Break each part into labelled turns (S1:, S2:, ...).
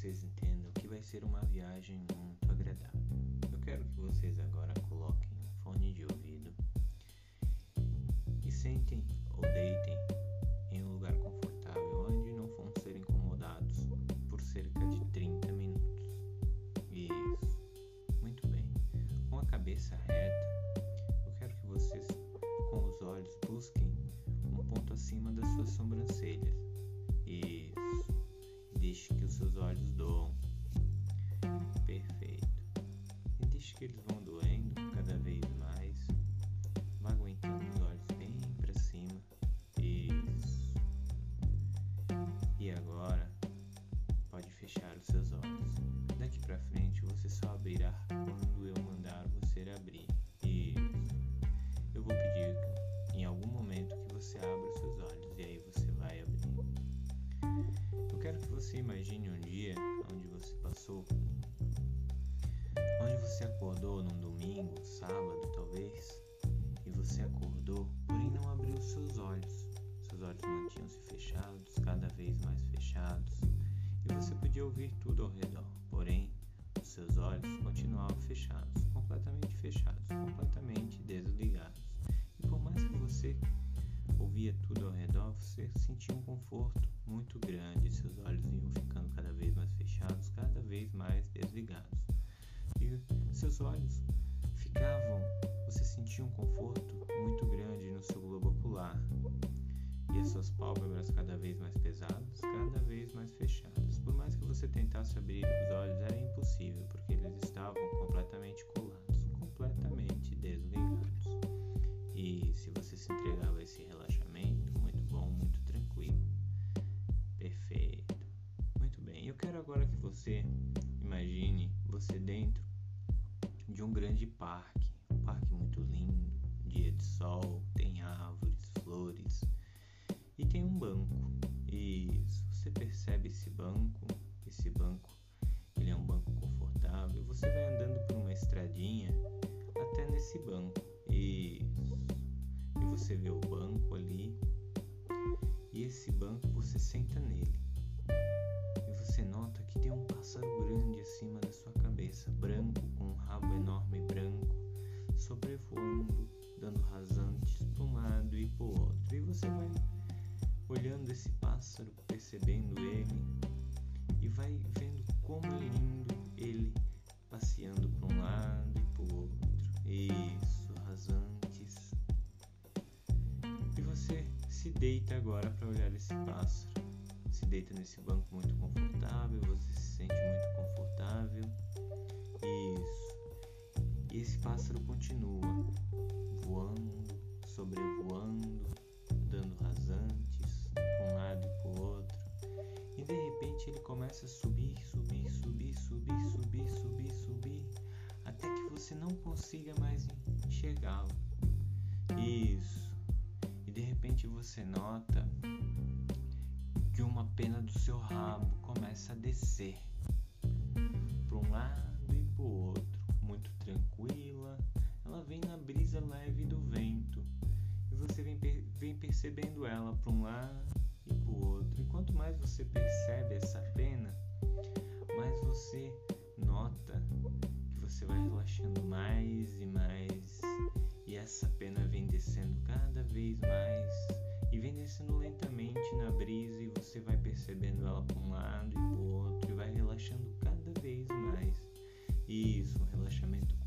S1: vocês entendam que vai ser uma viagem muito agradável. Eu quero que vocês agora coloquem um fone de ouvido e sentem ou deitem em um lugar confortável onde não vão ser incomodados por cerca de 30 minutos. Isso. Muito bem. Com a cabeça reta, eu quero que vocês, com os olhos, busquem um ponto acima das suas sobrancelhas. Deixe que os seus olhos doam. Perfeito. E deixe que eles vão imagine um dia onde você passou, onde você acordou num domingo, sábado talvez, e você acordou, porém não abriu seus olhos. Seus olhos mantinham-se fechados, cada vez mais fechados, e você podia ouvir tudo ao redor, porém os seus olhos continuavam fechados, completamente pálpebras cada vez mais pesadas, cada vez mais fechadas. Por mais que você tentasse abrir os olhos, era impossível, porque eles estavam completamente colados, completamente desligados. E se você se entregava a esse relaxamento, muito bom, muito tranquilo. Perfeito. Muito bem. Eu quero agora que você imagine você dentro de um grande parque, um parque muito lindo, dia de sol, tem árvores, flores e tem um banco. Isso. Você percebe esse banco? Esse banco, ele é um banco confortável. Você vai andando por uma estradinha até nesse banco. Isso. E você vê o banco ali. E esse banco você senta nele. E você nota que tem um pássaro grande acima da sua cabeça, branco, com um rabo enorme branco, sobrevoando, dando rasantes para um lado e para o outro. E você vai olhando esse pássaro, percebendo ele e vai vendo como é lindo ele passeando para um lado e para o outro. Isso, rasantes. E você se deita agora para olhar esse pássaro. Se deita nesse banco muito confortável, você se sente muito confortável. Isso. E esse pássaro continua voando, sobrevoando, começa a subir, subir, subir, subir, subir, subir, subir, até que você não consiga mais enxergá-lo. Isso. E de repente você nota que uma pena do seu rabo começa a descer para um lado e para o outro, muito tranquila. Ela vem na brisa leve do vento e você vem, per vem percebendo ela para um lado e quanto mais você percebe essa pena, mais você nota que você vai relaxando mais e mais. E essa pena vem descendo cada vez mais e vem descendo lentamente na brisa e você vai percebendo ela para um lado e para o outro e vai relaxando cada vez mais. Isso, um relaxamento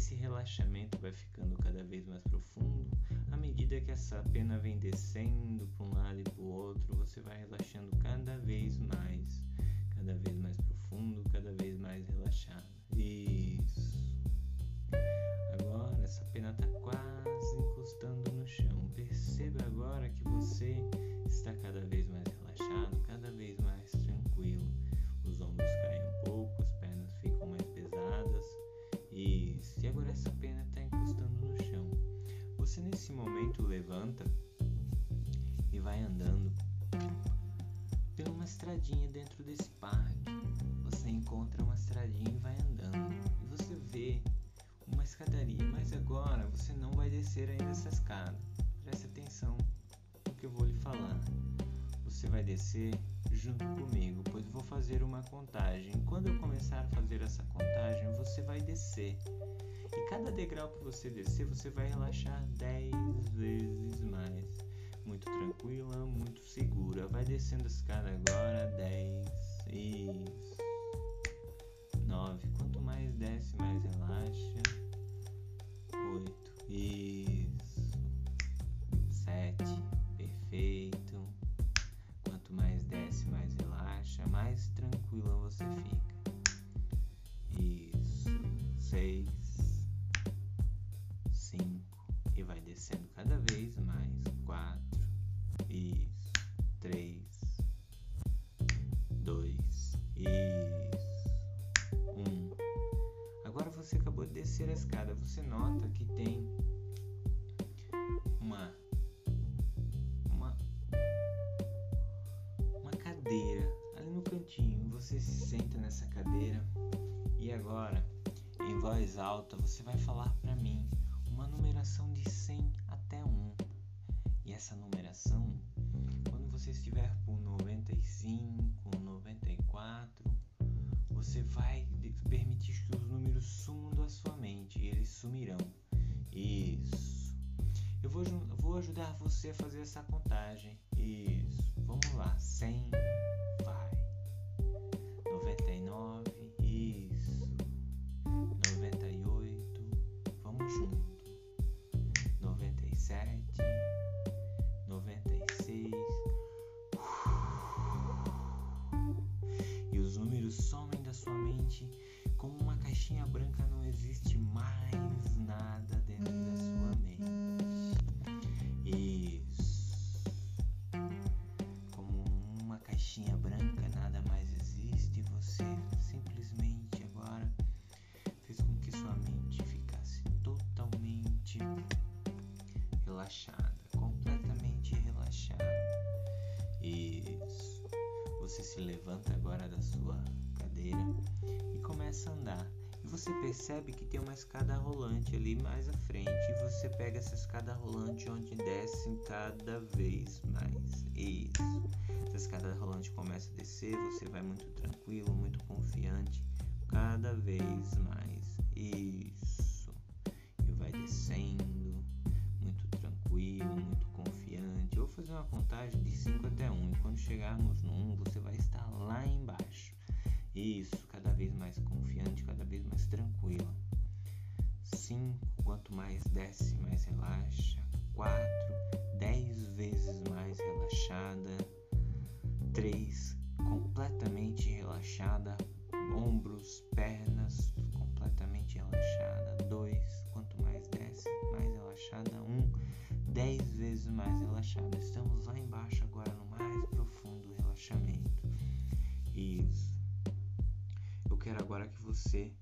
S1: esse relaxamento vai ficando cada vez mais profundo. À medida que essa pena vem descendo para um lado e para o outro, você vai relaxando cada vez mais, cada vez mais profundo, estradinha dentro desse parque. Você encontra uma estradinha e vai andando. E você vê uma escadaria, mas agora você não vai descer ainda essa escada. Preste atenção. no que eu vou lhe falar. Você vai descer junto comigo, pois vou fazer uma contagem. Quando eu começar a fazer essa contagem, você vai descer. E cada degrau que você descer, você vai relaxar 10 vezes mais. Muito tranquila, muito segura. Vai descendo a escada agora, 10. Isso. 9. Quanto mais desce, mais relaxa. 8. Isso. 7. Perfeito. Quanto mais desce, mais relaxa, mais tranquila você fica. Isso. 6. 5. E vai descendo cada vez mais. 4. 1. Agora você acabou de descer a escada. Você nota que tem uma uma uma cadeira ali no cantinho. Você se senta nessa cadeira e agora, em voz alta, você vai falar para mim uma numeração de 100 até 1. E essa numeração, quando você estiver por 95, 94, você vai permitir que os números sumam da sua mente e eles sumirão. Isso. Eu vou, vou ajudar você a fazer essa contagem. Relaxada, completamente relaxada. Isso. Você se levanta agora da sua cadeira e começa a andar. E você percebe que tem uma escada rolante ali mais à frente. E você pega essa escada rolante onde desce cada vez mais. Isso. Essa escada rolante começa a descer, você vai muito tranquilo, muito confiante, cada vez mais. Isso. E vai descendo, tranquilo, muito confiante. Eu vou fazer uma contagem de 5 até 1. E quando chegarmos no 1, você vai estar lá embaixo. Isso, cada vez mais confiante, cada vez mais tranquila. 5, quanto mais desce, mais relaxa. 4, 10 vezes mais relaxada. 3, completamente relaxada. Ombros, pernas, 10 vezes mais relaxada. Estamos lá embaixo agora no mais profundo relaxamento. Isso quero agora que você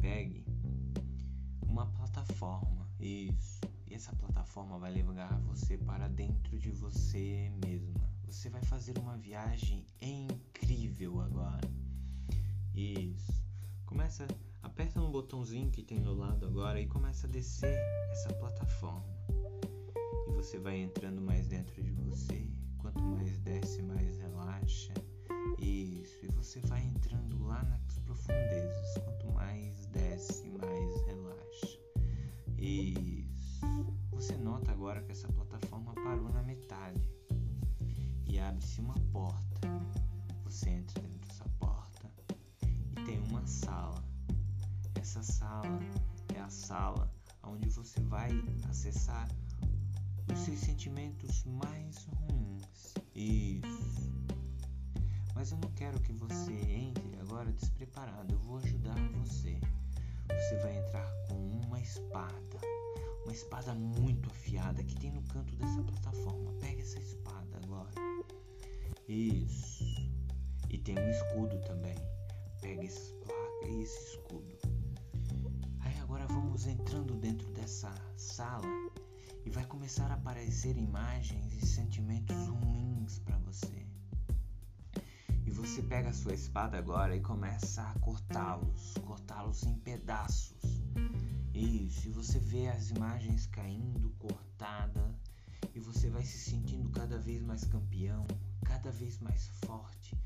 S1: pegue uma plataforma, isso. E essa plataforma vai levar você para dentro de você mesma. Você vai fazer uma viagem incrível agora. Isso. Começa, aperta no botãozinho que tem do lado agora e começa a descer essa plataforma. Você vai entrando mais dentro de você. Quanto mais desce, mais relaxa. Isso. E você vai entrando lá nas profundezas. Quanto mais desce, mais relaxa. Isso. Você nota agora que essa plataforma parou na metade e abre-se uma porta. Você entra dentro dessa porta e tem uma sala. Essa sala é a sala onde você vai acessar os seus sentimentos mais ruins. Isso. Mas eu não quero que você entre agora despreparado. Eu vou ajudar você. Você vai entrar com uma espada. Uma espada muito afiada que tem no canto dessa plataforma. Pega essa espada agora. Isso. E tem um escudo também. Pega essa placa e esse escudo. Aí agora vamos entrando dentro dessa sala e vai começar a aparecer imagens e sentimentos ruins para você. E você pega a sua espada agora e começa a cortá-los, cortá-los em pedaços. Isso, e você vê as imagens caindo cortada e você vai se sentindo cada vez mais campeão, cada vez mais forte.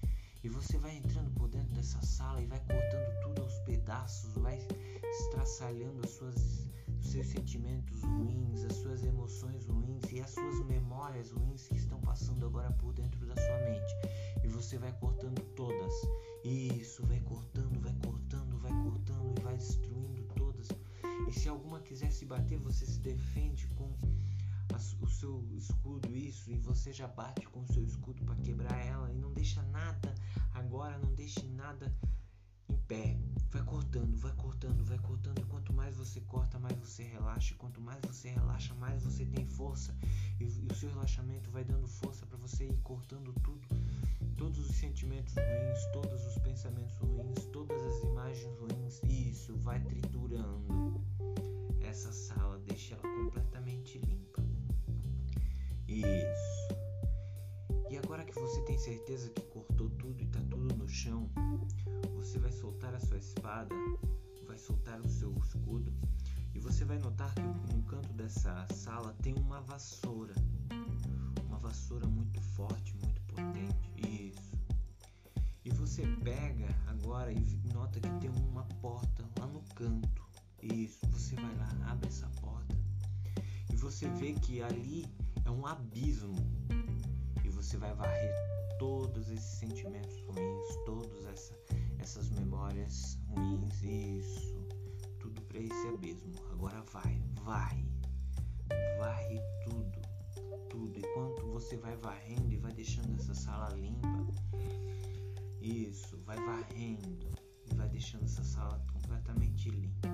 S1: E você vai entrando por dentro dessa sala e vai cortando tudo aos pedaços, vai estraçalhando as suas, seus sentimentos ruins, as suas emoções ruins e as suas memórias ruins que estão passando agora por dentro da sua mente. E você vai cortando todas. Isso, vai cortando, vai cortando, vai cortando e vai destruindo todas. E se alguma quiser se bater, você se defende com o seu escudo, isso, e você já bate com o seu escudo para quebrar ela e não deixa nada agora, não deixe nada pé. Vai cortando, vai cortando, vai cortando. E quanto mais você corta, mais você relaxa. E quanto mais você relaxa, mais você tem força. E, e o seu relaxamento vai dando força para você ir cortando tudo. Todos os sentimentos ruins, todos os pensamentos ruins, todas as imagens ruins. Isso, vai triturando essa sala, deixa ela completamente limpa. Isso. E agora que você tem certeza que cortou tudo e tá tudo no chão, você vai soltar a sua espada, vai soltar o seu escudo e você vai notar que no canto dessa sala tem uma vassoura. Uma vassoura muito forte, muito potente. Isso. E você pega agora e nota que tem uma porta lá no canto. Isso. Você vai lá, abre essa porta e você vê que ali é um abismo você vai varrer todos esses sentimentos ruins, todas essa, essas memórias ruins, isso, tudo para esse abismo. Agora vai, vai, varre tudo, tudo. Enquanto você vai varrendo e vai deixando essa sala limpa, isso, vai varrendo e vai deixando essa sala completamente limpa.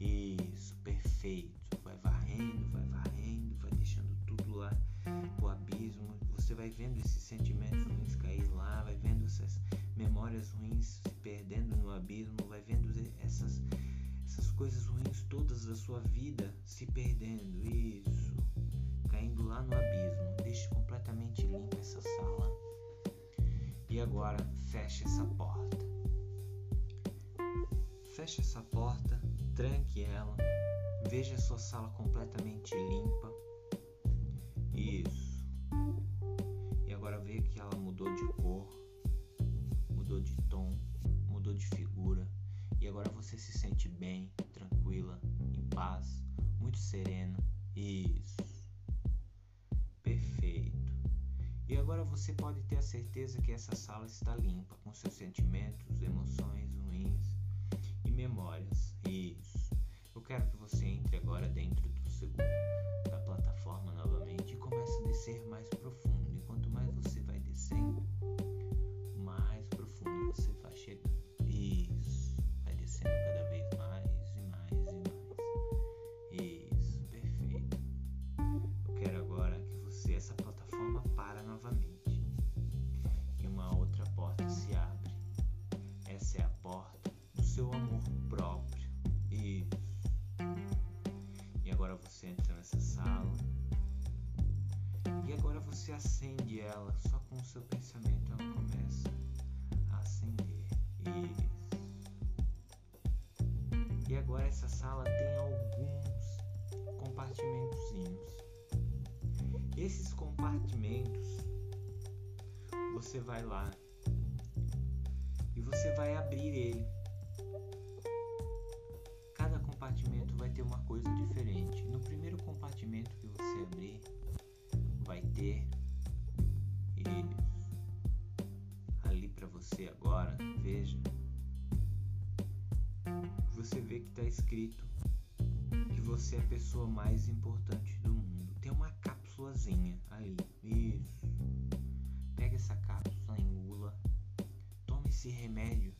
S1: Isso, perfeito. Vai vendo esses sentimentos ruins cair lá, vai vendo essas memórias ruins se perdendo no abismo, vai vendo essas, essas coisas ruins todas da sua vida se perdendo. Isso, caindo lá no abismo. Deixe completamente limpa essa sala. E agora feche essa porta. Feche essa porta, tranque ela, veja a sua sala completamente limpa. Mudou de figura. E agora você se sente bem, tranquila, em paz, muito serena. Isso. Perfeito. E agora você pode ter a certeza que essa sala está limpa com seus sentimentos, emoções ruins e memórias. Isso. Eu quero que você entre agora dentro do seu, da plataforma novamente e comece a descer mais profundo. E quanto mais você vai descendo, seu amor próprio. Isso. E agora você entra nessa sala. E agora você acende ela só com o seu pensamento. Ela começa a acender. Isso. E agora essa sala tem alguns compartimentozinhos. Esses compartimentos você vai lá e você vai abrir ele. Compartimento vai ter uma coisa diferente. No primeiro compartimento que você abrir, vai ter isso. Ali para você agora, veja. Você vê que está escrito que você é a pessoa mais importante do mundo. Tem uma cápsulazinha ali. Isso. Pega essa cápsula, engula. Tome esse remédio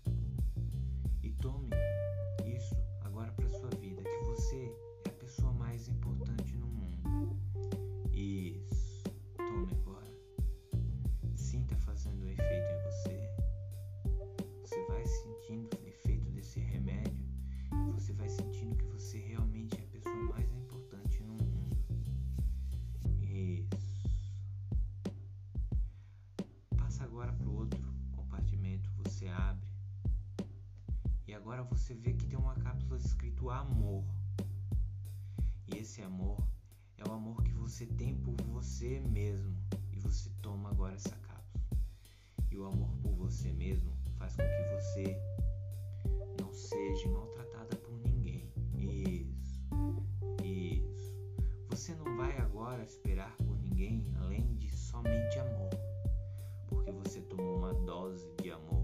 S1: agora você vê que tem uma cápsula escrito amor. E esse amor é o amor que você tem por você mesmo e você toma agora essa cápsula. E o amor por você mesmo faz com que você não seja maltratada por ninguém. Isso, isso. Você não vai agora esperar por ninguém além de somente amor, porque você tomou uma dose de amor.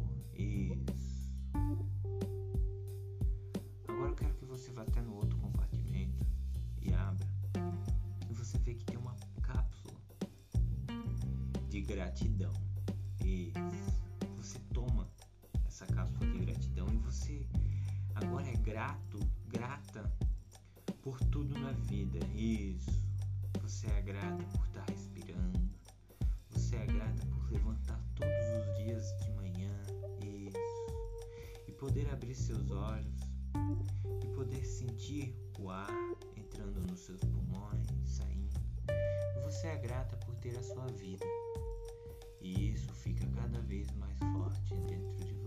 S1: Vá até no outro compartimento e abra. E você vê que tem uma cápsula de gratidão. Isso. Você toma essa cápsula de gratidão e você agora é grato, grata por tudo na vida. Isso. Você é grata por estar respirando. Você é grata por levantar todos os dias de manhã. Isso. E poder abrir seus olhos poder sentir o ar entrando nos seus pulmões, saindo. Você é grata por ter a sua vida. E isso fica cada vez mais forte dentro de você.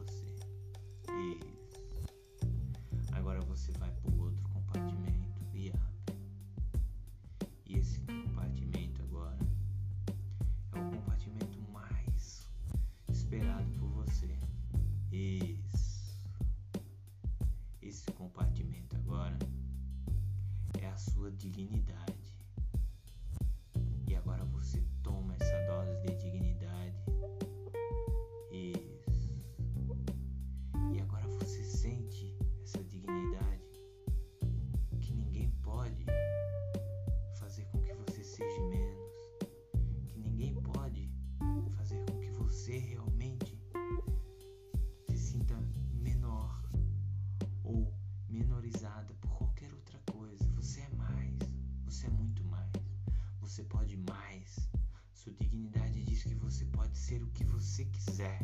S1: Ser o que você quiser.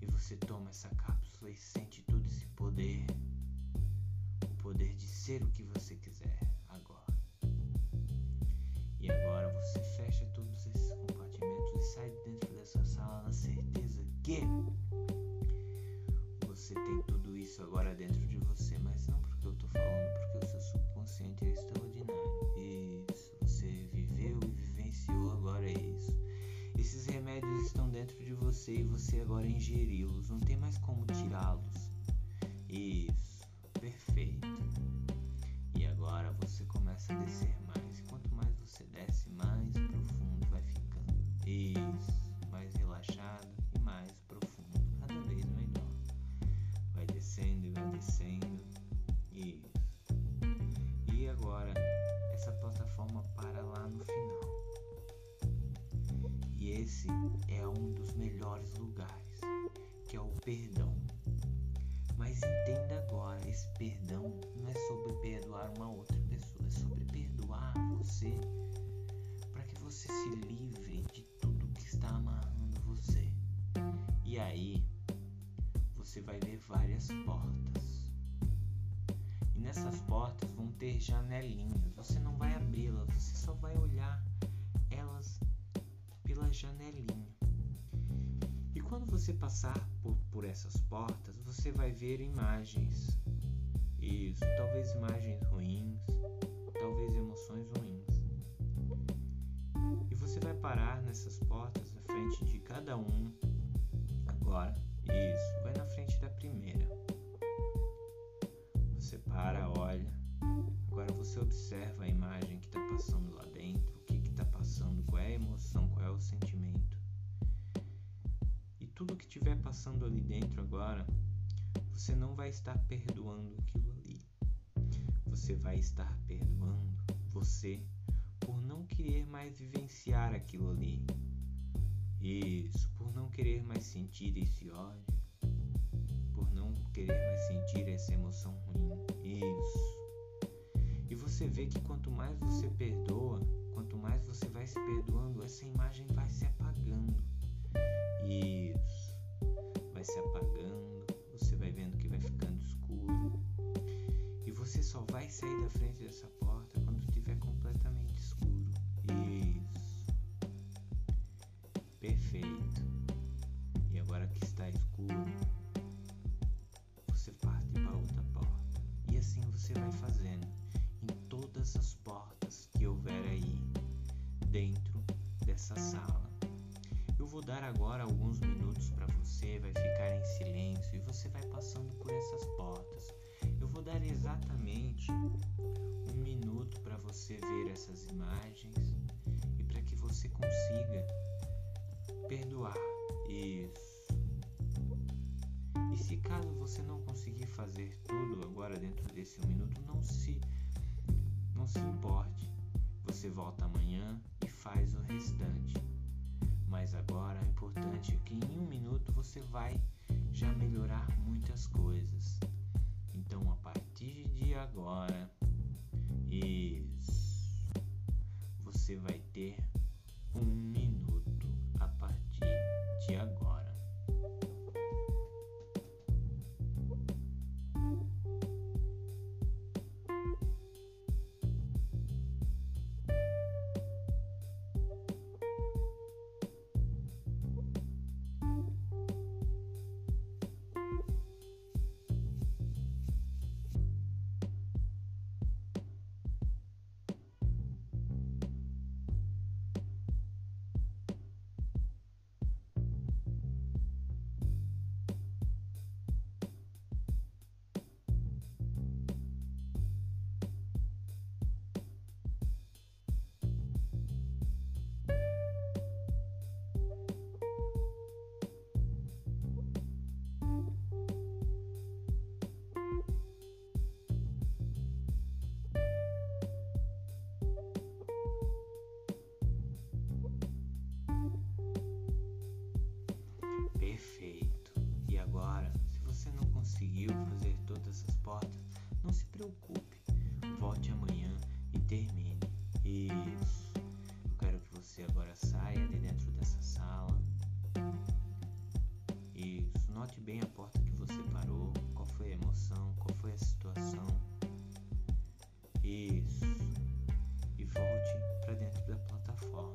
S1: E você toma essa cápsula e sente todo esse poder. O poder de ser o que você quiser agora. E agora você fecha todos esses compartimentos e sai de dentro dessa sala na certeza que você tem tudo isso agora dentro você e você agora ingeriu-los, não tem mais como tirá-los. Isso, esse é um dos melhores lugares, que é o perdão. Mas entenda agora, esse perdão não é sobre perdoar uma outra pessoa, é sobre perdoar você para que você se livre de tudo que está amarrando você. E aí você vai ver várias portas. E nessas portas vão ter janelinhas. Você não vai abri-las, você só vai olhar pela janelinha. E quando você passar por, por essas portas, você vai ver imagens. Isso, talvez imagens ruins, talvez emoções ruins. E você vai parar nessas portas na frente de cada um. Agora, isso, vai na frente da primeira. Você para, olha. Agora você observa a imagem que está passando lá dentro, o que está passando, qual é a emoção, tudo que estiver passando ali dentro agora, você não vai estar perdoando aquilo ali. Você vai estar perdoando você por não querer mais vivenciar aquilo ali. Isso, por não querer mais sentir esse ódio, por não querer mais sentir essa emoção ruim. Isso. E você vê que quanto mais você perdoa, quanto mais você vai se perdoando, essa imagem vai se se apagando, você vai vendo que vai ficando escuro. E você só vai sair da frente dessa porta quando estiver completamente escuro. Isso. Perfeito. E agora que está escuro, você parte para outra porta. E assim você vai fazendo em todas as portas que houver aí. dessa sala. Eu vou dar agora alguns minutos para você, vai ficar em silêncio e você vai passando por essas portas. Eu vou dar exatamente um minuto para você ver essas imagens e para que você consiga perdoar. Isso. E se caso você não conseguir fazer tudo agora dentro desse um minuto, não se não se importe. Você volta amanhã e faz o restante. Mas agora é importante que em um minuto você vai já melhorar muitas coisas. Então a partir de agora, isso, você vai ter um minuto E agora, se você não conseguiu fazer todas essas portas, não se preocupe. Volte amanhã e termine. Isso. Eu quero que você agora saia de dentro dessa sala. Isso. Note bem a porta que você parou. Qual foi a emoção? Qual foi a situação? Isso. E volte para dentro da plataforma.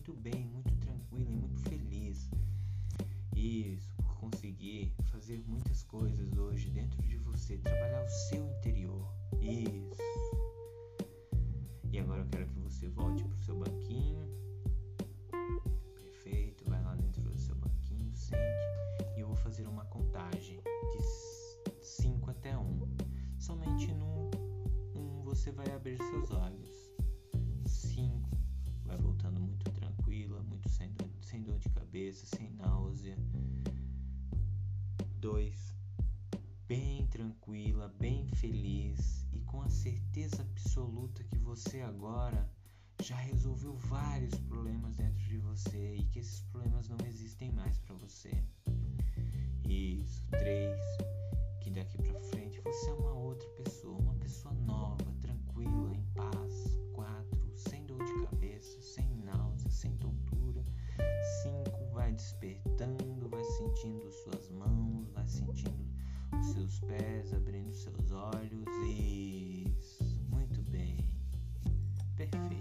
S1: muito bem, muito tranquilo e muito feliz. Isso, por conseguir fazer muitas coisas hoje dentro de você, trabalhar o seu interior. Isso. Náusea. 2. Bem tranquila, bem feliz e com a certeza absoluta que você agora já resolveu vários problemas dentro de você e que esses problemas não existem mais para você. Isso. 3. Que daqui para frente você é uma outra pessoa, uma pessoa nova, tranquila, em paz. sentindo suas mãos, vai sentindo os seus pés, abrindo seus olhos. Isso, muito bem, perfeito.